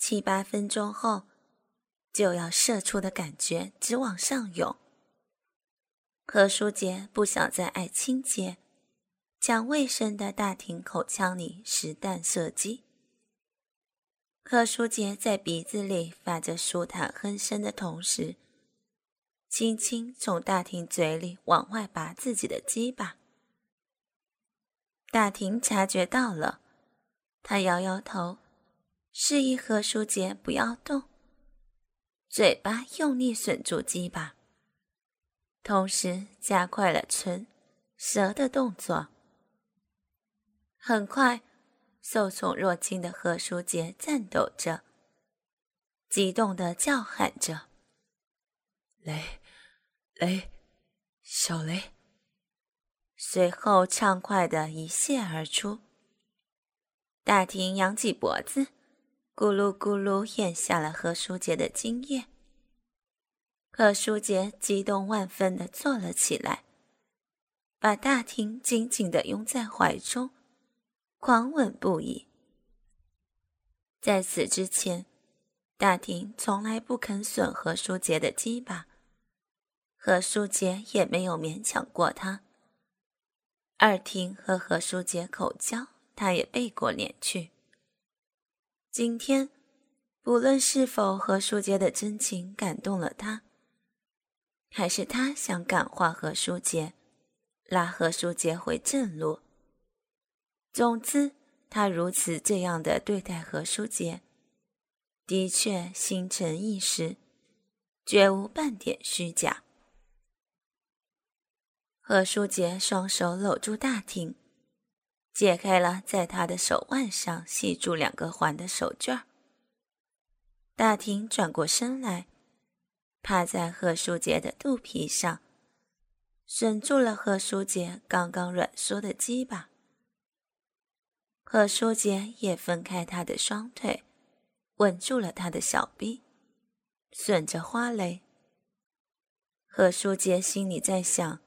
七八分钟后，就要射出的感觉直往上涌。何书杰不想再爱清洁，将卫生的大庭口腔里实弹射击。何书杰在鼻子里发着舒坦哼声的同时，轻轻从大庭嘴里往外拔自己的鸡巴。大庭察觉到了，他摇摇头。示意何书杰不要动，嘴巴用力吮住鸡巴，同时加快了唇、舌的动作。很快，受宠若惊的何书杰颤抖着，激动的叫喊着：“雷，雷，小雷！”随后畅快的一泻而出。大庭扬起脖子。咕噜咕噜咽下了何书杰的精液。何书杰激动万分地坐了起来，把大庭紧紧地拥在怀中，狂吻不已。在此之前，大庭从来不肯损何书杰的鸡巴，何书杰也没有勉强过他。二庭和何书杰口交，他也背过脸去。今天，不论是否何书杰的真情感动了他，还是他想感化何书杰，拉何书杰回正路。总之，他如此这样的对待何书杰，的确心诚意实，绝无半点虚假。何书杰双手搂住大厅。解开了在他的手腕上系住两个环的手绢大庭转过身来，趴在贺书杰的肚皮上，吮住了贺书杰刚刚软缩的鸡巴。贺书杰也分开他的双腿，吻住了他的小臂，吮着花蕾。贺书杰心里在想。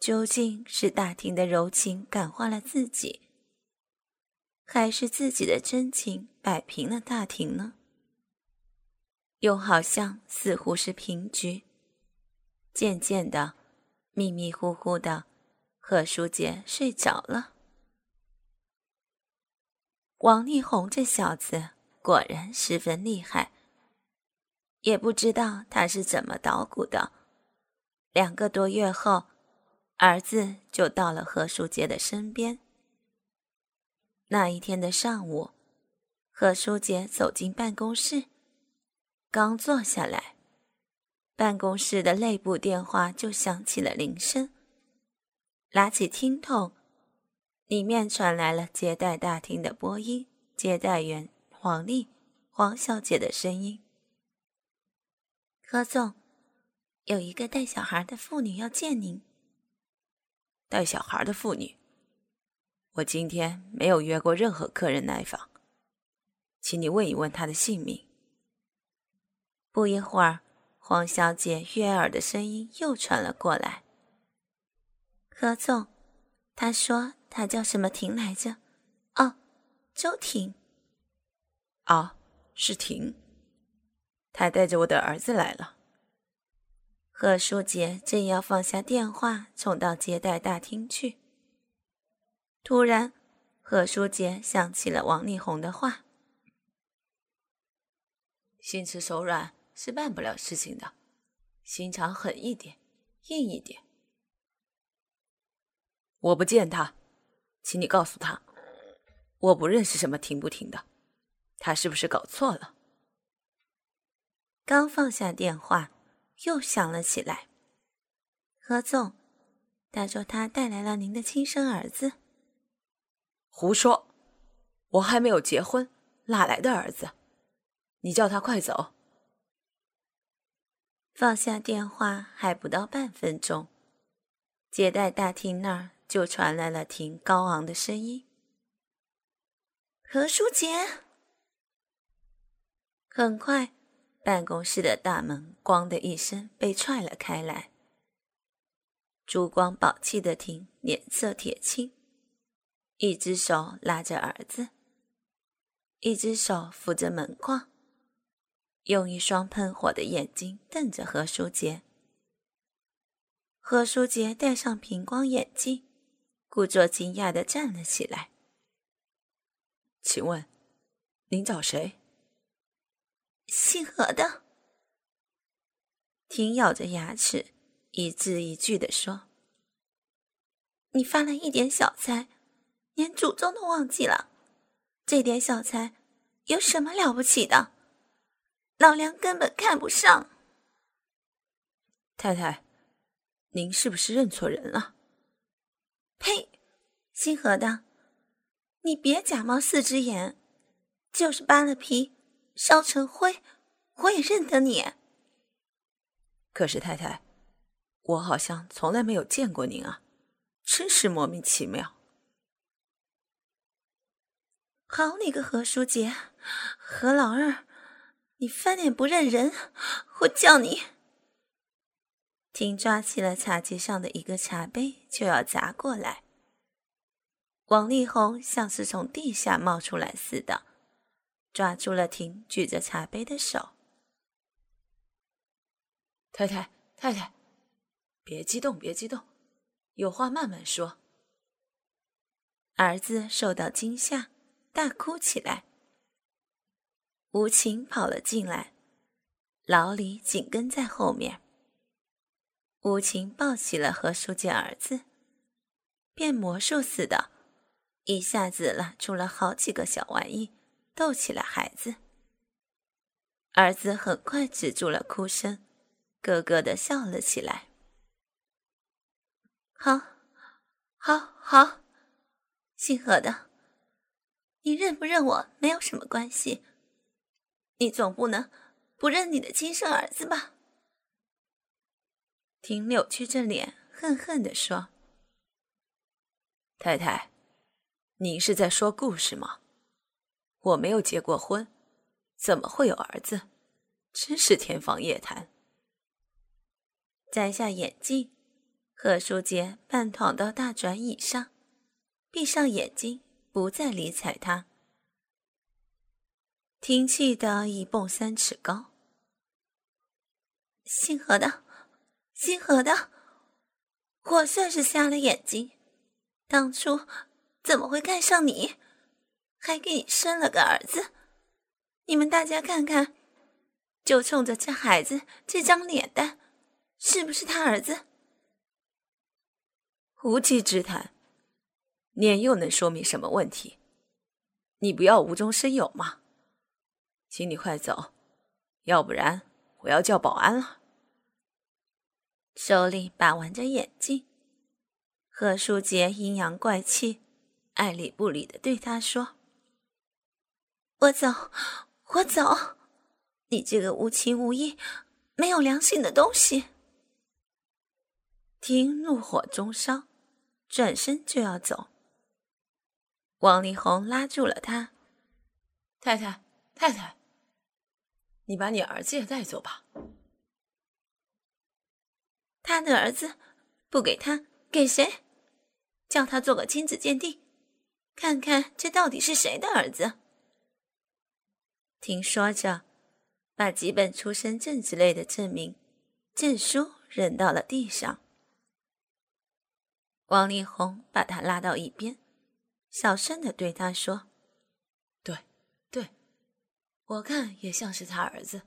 究竟是大庭的柔情感化了自己，还是自己的真情摆平了大庭呢？又好像似乎是平局。渐渐的，迷迷糊糊的，贺书杰睡着了。王力宏这小子果然十分厉害，也不知道他是怎么捣鼓的。两个多月后。儿子就到了何书杰的身边。那一天的上午，何书杰走进办公室，刚坐下来，办公室的内部电话就响起了铃声。拿起听筒，里面传来了接待大厅的播音，接待员黄丽黄小姐的声音：“何总，有一个带小孩的妇女要见您。”带小孩的妇女，我今天没有约过任何客人来访，请你问一问她的姓名。不一会儿，黄小姐悦耳的声音又传了过来：“何总，他说他叫什么婷来着？哦，周婷。哦，是婷。他带着我的儿子来了。”贺书杰正要放下电话，冲到接待大厅去，突然，贺书杰想起了王力宏的话：“心慈手软是办不了事情的，心肠狠一点，硬一点。”我不见他，请你告诉他，我不认识什么停不停的，他是不是搞错了？刚放下电话。又响了起来。何总，他说他带来了您的亲生儿子。胡说，我还没有结婚，哪来的儿子？你叫他快走。放下电话还不到半分钟，接待大厅那儿就传来了挺高昂的声音：“何书杰。”很快。办公室的大门“咣”的一声被踹了开来。珠光宝气的婷脸色铁青，一只手拉着儿子，一只手扶着门框，用一双喷火的眼睛瞪着何书杰。何书杰戴上平光眼镜，故作惊讶的站了起来。请问，您找谁？姓何的。婷咬着牙齿，一字一句的说：“你发了一点小财，连祖宗都忘记了。这点小财有什么了不起的？老娘根本看不上。”太太。您是不是认错人了？呸！姓何的，你别假冒四只眼，就是扒了皮烧成灰，我也认得你。可是太太，我好像从来没有见过您啊，真是莫名其妙。好你个何书杰，何老二，你翻脸不认人，我叫你！婷抓起了茶几上的一个茶杯，就要砸过来。王力宏像是从地下冒出来似的，抓住了婷举着茶杯的手。太太，太太，别激动，别激动，有话慢慢说。儿子受到惊吓，大哭起来。无情跑了进来，老李紧跟在后面。无情抱起了何书记儿子，变魔术似的，一下子拉出了好几个小玩意，逗起了孩子。儿子很快止住了哭声，咯咯的笑了起来。好，好，好，姓何的，你认不认我没有什么关系，你总不能不认你的亲生儿子吧？婷扭曲着脸，恨恨地说：“太太，您是在说故事吗？我没有结过婚，怎么会有儿子？真是天方夜谭。”摘下眼镜，何书杰半躺到大转椅上，闭上眼睛，不再理睬他。听气的一蹦三尺高，姓何的。姓何的，我算是瞎了眼睛，当初怎么会看上你，还给你生了个儿子？你们大家看看，就冲着这孩子这张脸蛋，是不是他儿子？无稽之谈，脸又能说明什么问题？你不要无中生有嘛！请你快走，要不然我要叫保安了。手里把玩着眼镜，何书杰阴阳怪气、爱理不理的对他说：“我走，我走，你这个无情无义、没有良心的东西！”听怒火中烧，转身就要走。王力宏拉住了他：“太太，太太，你把你儿子也带走吧。”他的儿子不给他，给谁？叫他做个亲子鉴定，看看这到底是谁的儿子。听说着，把几本出生证之类的证明、证书扔到了地上。王力宏把他拉到一边，小声的对他说：“对，对，我看也像是他儿子。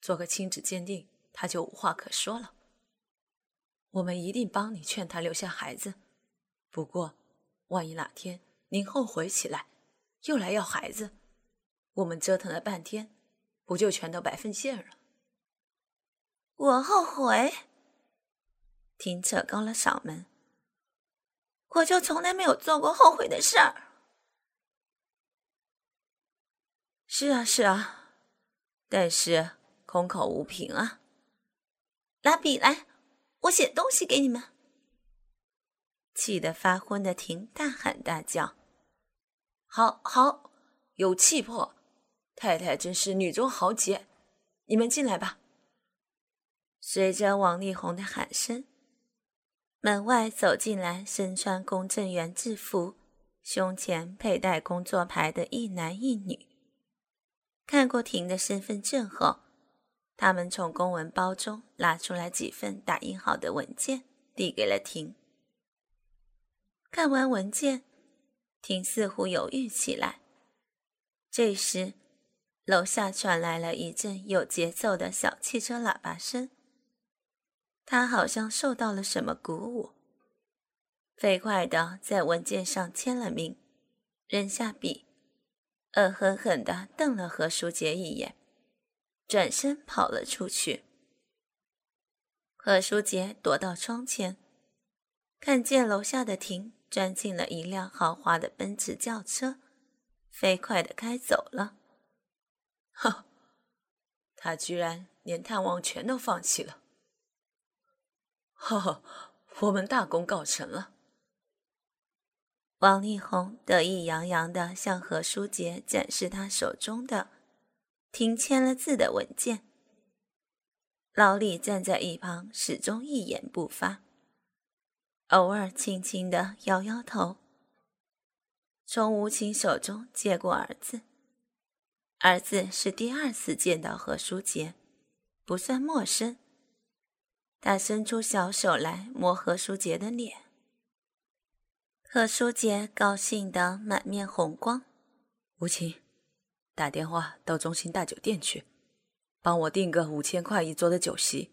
做个亲子鉴定，他就无话可说了。”我们一定帮你劝他留下孩子，不过，万一哪天您后悔起来，又来要孩子，我们折腾了半天，不就全都白费劲了？我后悔？婷扯高了嗓门，我就从来没有做过后悔的事儿。是啊，是啊，但是空口无凭啊！拿笔来。我写东西给你们！气得发昏的婷大喊大叫：“好好，有气魄！太太真是女中豪杰！你们进来吧。”随着王力宏的喊声，门外走进来身穿公证员制服、胸前佩戴工作牌的一男一女。看过婷的身份证后，他们从公文包中拿出来几份打印好的文件，递给了婷。看完文件，婷似乎犹豫起来。这时，楼下传来了一阵有节奏的小汽车喇叭声。他好像受到了什么鼓舞，飞快地在文件上签了名，扔下笔，恶狠狠地瞪了何书杰一眼，转身跑了出去。何书杰躲到窗前，看见楼下的亭钻进了一辆豪华的奔驰轿车。飞快的开走了。哼，他居然连探望全都放弃了。哈哈，我们大功告成了。王力宏得意洋洋地向何书杰展示他手中的停签了字的文件。老李站在一旁，始终一言不发，偶尔轻轻的摇摇头。从吴晴手中接过儿子，儿子是第二次见到何书杰，不算陌生。他伸出小手来摸何书杰的脸，何书杰高兴得满面红光。吴晴，打电话到中心大酒店去，帮我订个五千块一桌的酒席，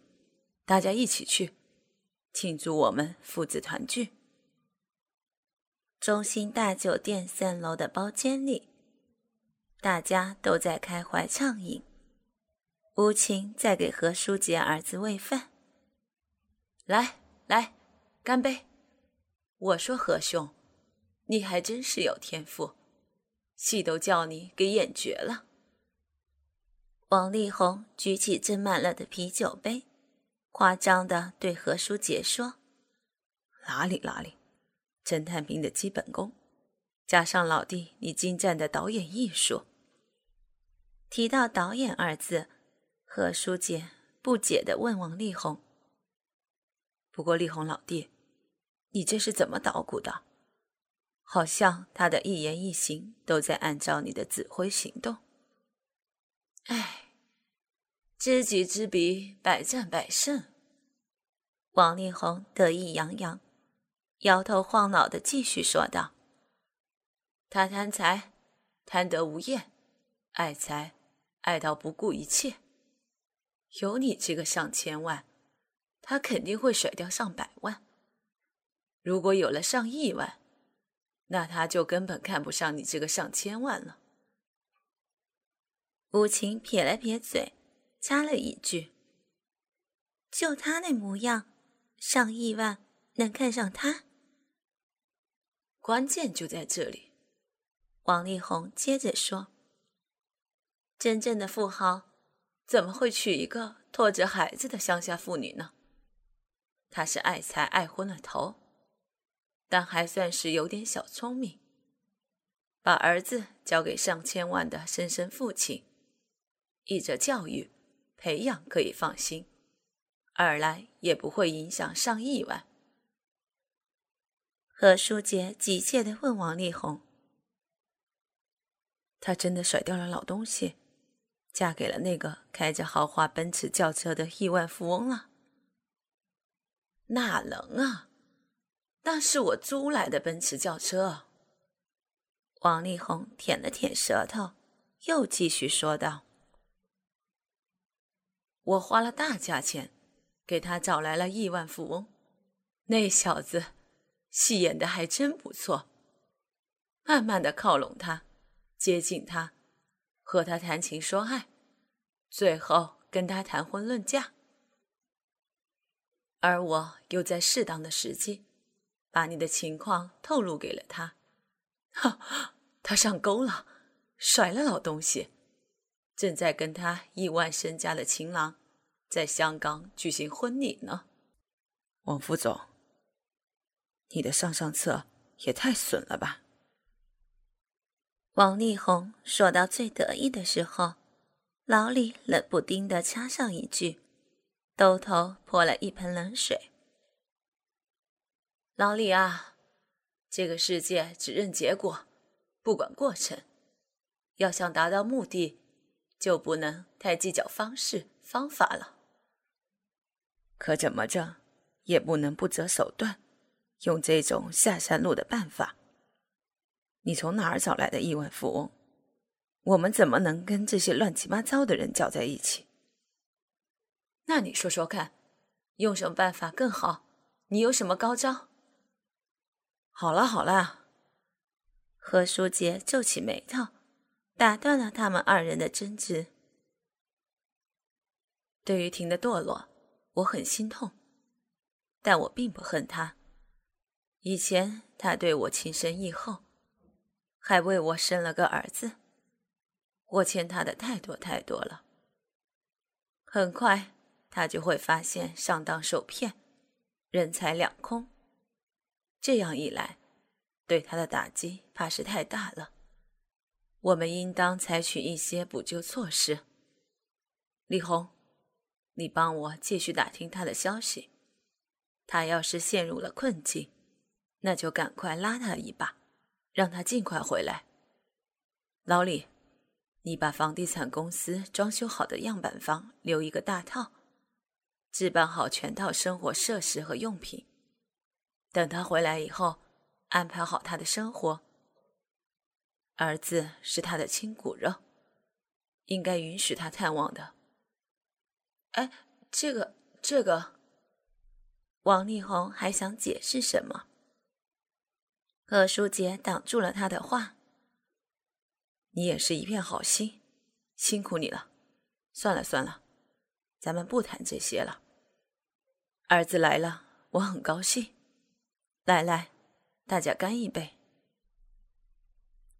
大家一起去庆祝我们父子团聚。中心大酒店三楼的包间里，大家都在开怀畅饮。吴晴在给何书杰儿子喂饭。来来，干杯！我说何兄，你还真是有天赋，戏都叫你给演绝了。王力宏举起斟满了的啤酒杯，夸张的对何书杰说：“哪里哪里。”侦探兵的基本功，加上老弟你精湛的导演艺术。提到“导演”二字，何书杰不解地问王力宏：“不过力宏老弟，你这是怎么捣鼓的？好像他的一言一行都在按照你的指挥行动。”哎，知己知彼，百战百胜。王力宏得意洋洋。摇头晃脑的继续说道：“他贪财，贪得无厌；爱财，爱到不顾一切。有你这个上千万，他肯定会甩掉上百万。如果有了上亿万，那他就根本看不上你这个上千万了。”吴晴撇了撇嘴，插了一句：“就他那模样，上亿万能看上他？”关键就在这里，王力宏接着说：“真正的富豪怎么会娶一个拖着孩子的乡下妇女呢？他是爱财爱昏了头，但还算是有点小聪明，把儿子交给上千万的生身父亲，一者教育培养可以放心，二来也不会影响上亿万。”何书杰急切地问王力宏：“他真的甩掉了老东西，嫁给了那个开着豪华奔驰轿车的亿万富翁了？”“哪能啊？那是我租来的奔驰轿车。”王力宏舔了舔舌头，又继续说道：“我花了大价钱，给他找来了亿万富翁，那小子……”戏演的还真不错，慢慢的靠拢他，接近他，和他谈情说爱，最后跟他谈婚论嫁。而我又在适当的时机，把你的情况透露给了他。哈，他上钩了，甩了老东西，正在跟他亿万身家的情郎，在香港举行婚礼呢。王副总。你的上上策也太损了吧！王力宏说到最得意的时候，老李冷不丁的插上一句，兜头泼了一盆冷水。老李啊，这个世界只认结果，不管过程。要想达到目的，就不能太计较方式方法了。可怎么着，也不能不择手段，用这种下山路的办法。你从哪儿找来的亿万富翁？我们怎么能跟这些乱七八糟的人搅在一起？那你说说看，用什么办法更好？你有什么高招？好了好了，何书杰皱起眉头，打断了他们二人的争执。对于婷的堕落，我很心痛，但我并不恨他。以前他对我情深意厚，还为我生了个儿子，我欠他的太多太多了。很快，他就会发现上当受骗，人财两空。这样一来，对他的打击怕是太大了。我们应当采取一些补救措施。李红，你帮我继续打听他的消息。他要是陷入了困境，那就赶快拉他一把，让他尽快回来。老李，你把房地产公司装修好的样板房留一个大套，置办好全套生活设施和用品。等他回来以后，安排好他的生活。儿子是他的亲骨肉，应该允许他探望的。哎，这个，这个，王力宏还想解释什么？贺书杰挡住了他的话。你也是一片好心，辛苦你了。算了算了，咱们不谈这些了。儿子来了，我很高兴。来来，大家干一杯。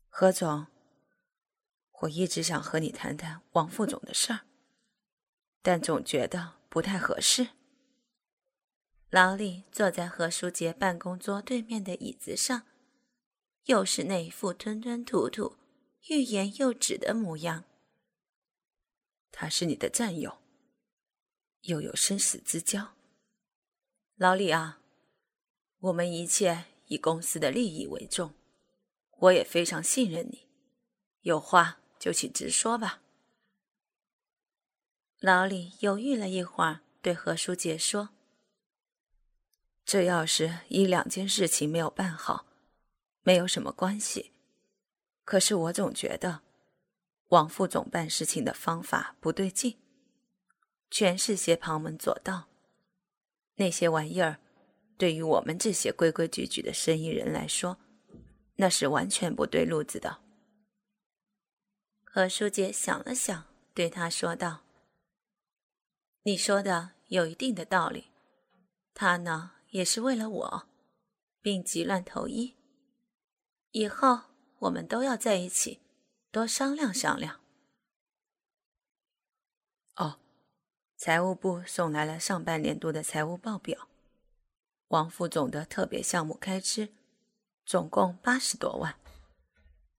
何总，我一直想和你谈谈王副总的事儿，但总觉得不太合适。老李坐在何书杰办公桌对面的椅子上，又是那副吞吞吐吐、欲言又止的模样。他是你的战友，又有生死之交，老李啊。我们一切以公司的利益为重，我也非常信任你，有话就请直说吧。老李犹豫了一会儿，对何书杰说：“这要是一两件事情没有办好，没有什么关系。可是我总觉得王副总办事情的方法不对劲，全是些旁门左道，那些玩意儿。”对于我们这些规规矩矩的生意人来说，那是完全不对路子的。何书杰想了想，对他说道：“你说的有一定的道理。他呢，也是为了我，病急乱投医。以后我们都要在一起，多商量商量。”哦，财务部送来了上半年度的财务报表。王副总的特别项目开支总共八十多万，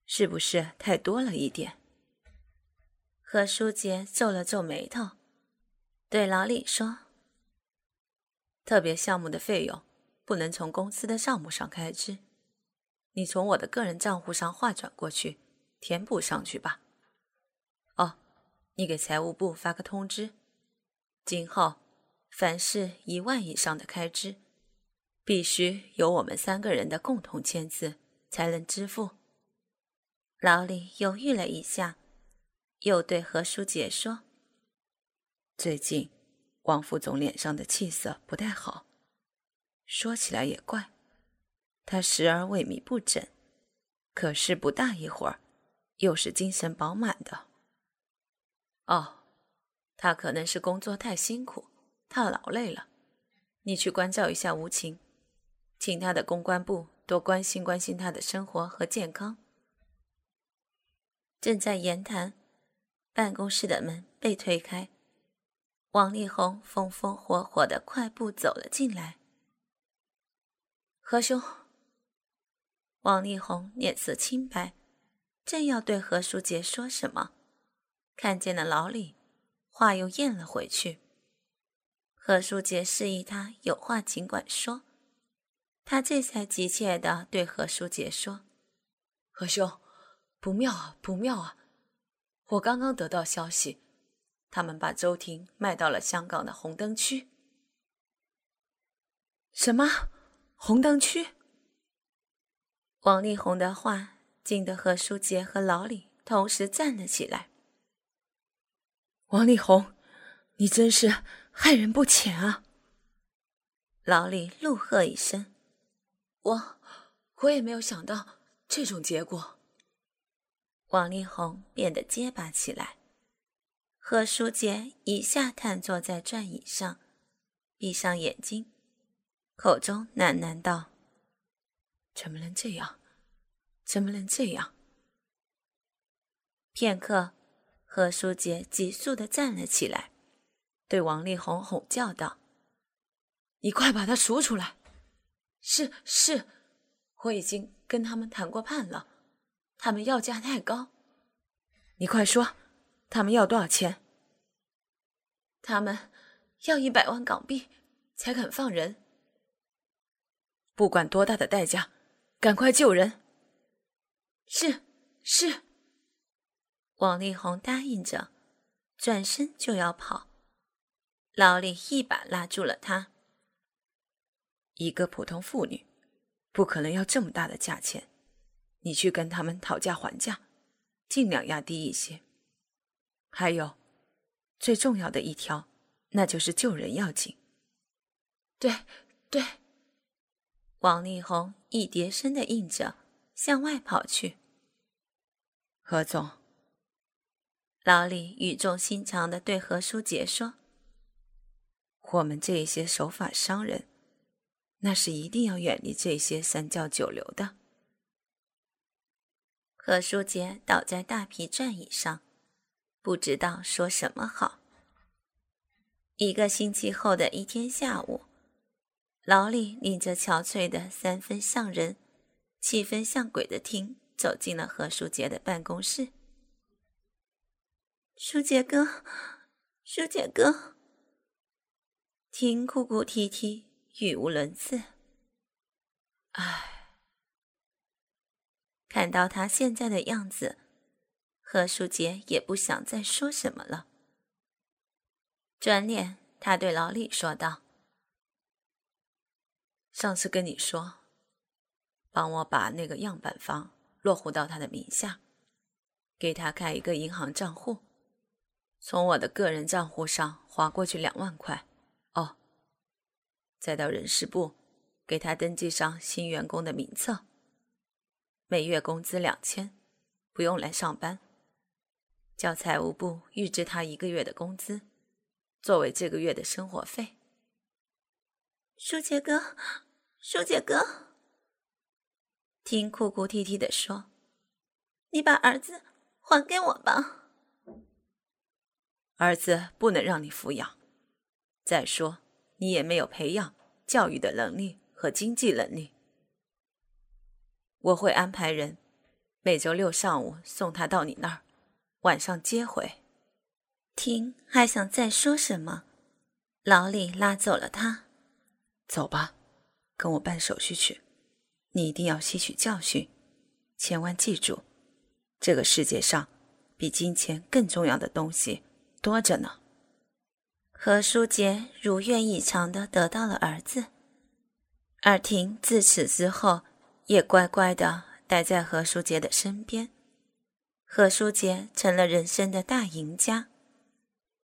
是不是太多了一点？何书杰皱了皱眉头，对老李说：“特别项目的费用不能从公司的账目上开支，你从我的个人账户上划转过去，填补上去吧。哦，你给财务部发个通知，今后凡是一万以上的开支。”必须有我们三个人的共同签字才能支付。老李犹豫了一下，又对何书杰说：“最近王副总脸上的气色不太好，说起来也怪，他时而萎靡不振，可是不大一会儿又是精神饱满的。哦，他可能是工作太辛苦，太劳累了。你去关照一下吴晴。”请他的公关部多关心关心他的生活和健康。正在言谈，办公室的门被推开，王力宏风风火火的快步走了进来。何兄，王力宏脸色清白，正要对何书杰说什么，看见了老李，话又咽了回去。何书杰示意他有话尽管说。他这才急切地对何书杰说：“何兄，不妙啊，不妙啊！我刚刚得到消息，他们把周婷卖到了香港的红灯区。”什么？红灯区？王力宏的话惊得何书杰和老李同时站了起来。王力宏，你真是害人不浅啊！老李怒喝一声：“我，我也没有想到这种结果。”王力宏变得结巴起来。何书杰一下瘫坐在转椅上，闭上眼睛。口中喃喃道：“怎么能这样？怎么能这样？”片刻，何书杰急速的站了起来，对王力宏吼叫道：“你快把他赎出来！”“是是，我已经跟他们谈过判了，他们要价太高。”“你快说，他们要多少钱？”“他们要一百万港币才肯放人。”不管多大的代价，赶快救人！是是，王力宏答应着，转身就要跑。老李一把拉住了他。一个普通妇女，不可能要这么大的价钱。你去跟他们讨价还价，尽量压低一些。还有，最重要的一条，那就是救人要紧。对对。王力宏一叠声的应着，向外跑去。何总，老李语重心长的对何书杰说：“我们这些守法商人，那是一定要远离这些三教九流的。”何书杰倒在大皮转椅上，不知道说什么好。一个星期后的一天下午。老李领着憔悴的三分像人、七分像鬼的听走进了何书杰的办公室。书杰哥，书杰哥，听哭哭啼啼，语无伦次。唉，看到他现在的样子，何书杰也不想再说什么了。转脸，他对老李说道。上次跟你说，帮我把那个样板房落户到他的名下，给他开一个银行账户，从我的个人账户上划过去两万块。哦，再到人事部给他登记上新员工的名册，每月工资两千，不用来上班，叫财务部预支他一个月的工资，作为这个月的生活费。舒杰哥，舒姐哥，听哭哭啼啼的说：“你把儿子还给我吧。”儿子不能让你抚养，再说你也没有培养教育的能力和经济能力。我会安排人每周六上午送他到你那儿，晚上接回。听还想再说什么，老李拉走了他。走吧，跟我办手续去。你一定要吸取教训，千万记住，这个世界上比金钱更重要的东西多着呢。何书杰如愿以偿的得到了儿子，尔婷自此之后也乖乖的待在何书杰的身边。何书杰成了人生的大赢家。